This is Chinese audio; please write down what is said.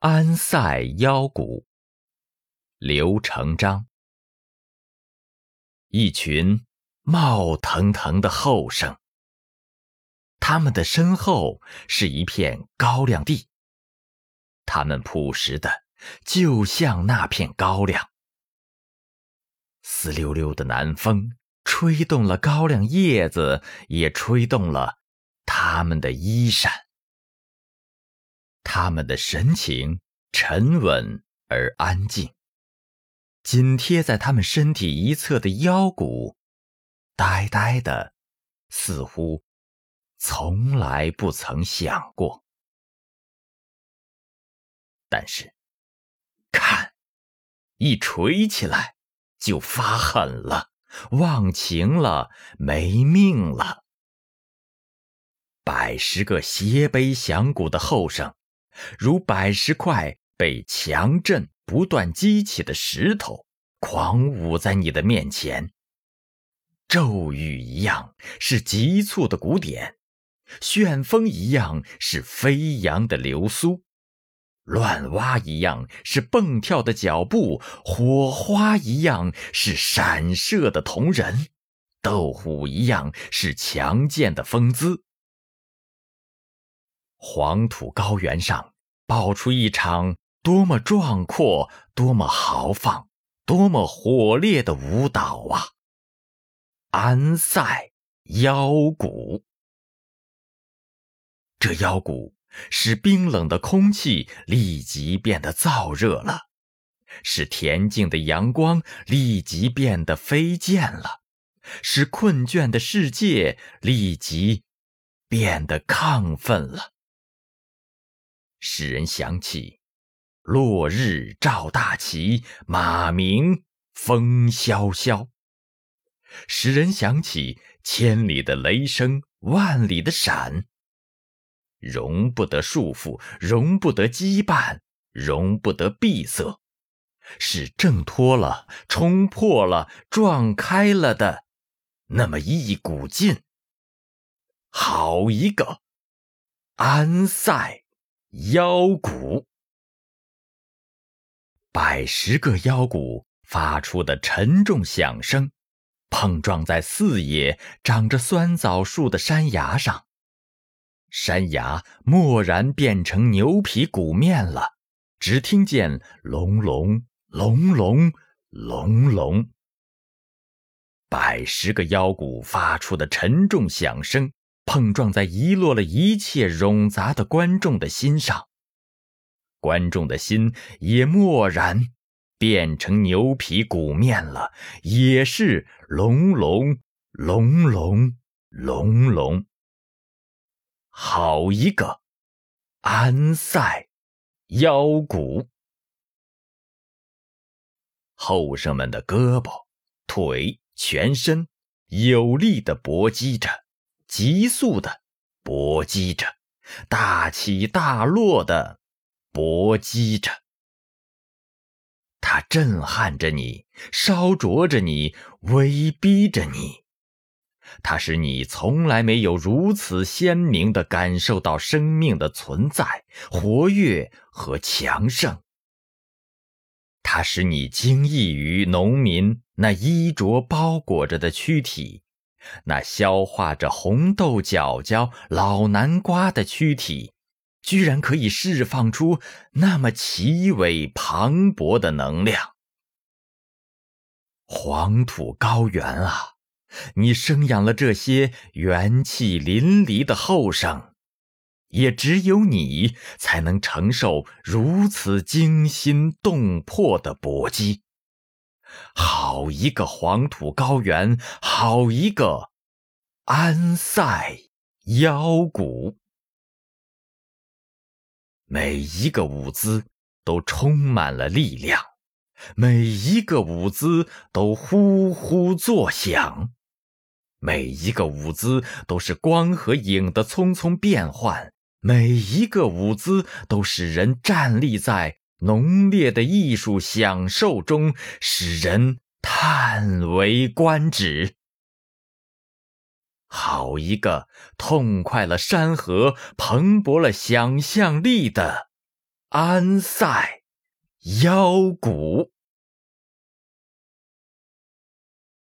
安塞腰鼓，刘成章。一群冒腾腾的后生，他们的身后是一片高粱地，他们朴实的就像那片高粱。丝溜溜的南风吹动了高粱叶子，也吹动了他们的衣衫。他们的神情沉稳而安静，紧贴在他们身体一侧的腰骨，呆呆的，似乎从来不曾想过。但是，看，一锤起来就发狠了，忘情了，没命了。百十个斜背响鼓的后生。如百十块被强震不断激起的石头，狂舞在你的面前。骤雨一样是急促的鼓点，旋风一样是飞扬的流苏，乱蛙一样是蹦跳的脚步，火花一样是闪射的瞳仁，斗虎一样是强健的风姿。黄土高原上爆出一场多么壮阔、多么豪放、多么火烈的舞蹈啊！安塞腰鼓，这腰鼓使冰冷的空气立即变得燥热了，使恬静的阳光立即变得飞溅了，使困倦的世界立即变得亢奋了。使人想起落日照大旗，马鸣风萧萧；使人想起千里的雷声，万里的闪。容不得束缚，容不得羁绊，容不得闭塞，是挣脱了、冲破了、撞开了的那么一股劲。好一个安塞！腰鼓，百十个腰鼓发出的沉重响声，碰撞在四野长着酸枣树的山崖上，山崖蓦然变成牛皮鼓面了。只听见隆隆隆隆隆隆，百十个腰鼓发出的沉重响声。碰撞在遗落了一切冗杂的观众的心上，观众的心也蓦然变成牛皮鼓面了，也是隆隆隆隆隆隆。好一个安塞腰鼓！后生们的胳膊、腿、全身有力的搏击着。急速的搏击着，大起大落的搏击着。它震撼着你，烧灼着你，威逼着你。它使你从来没有如此鲜明的感受到生命的存在、活跃和强盛。它使你惊异于农民那衣着包裹着的躯体。那消化着红豆角角、老南瓜的躯体，居然可以释放出那么奇伟磅礴的能量。黄土高原啊，你生养了这些元气淋漓的后生，也只有你才能承受如此惊心动魄的搏击。好一个黄土高原，好一个安塞腰鼓！每一个舞姿都充满了力量，每一个舞姿都呼呼作响，每一个舞姿都是光和影的匆匆变换，每一个舞姿都使人站立在。浓烈的艺术享受中，使人叹为观止。好一个痛快了山河、蓬勃了想象力的安塞腰鼓。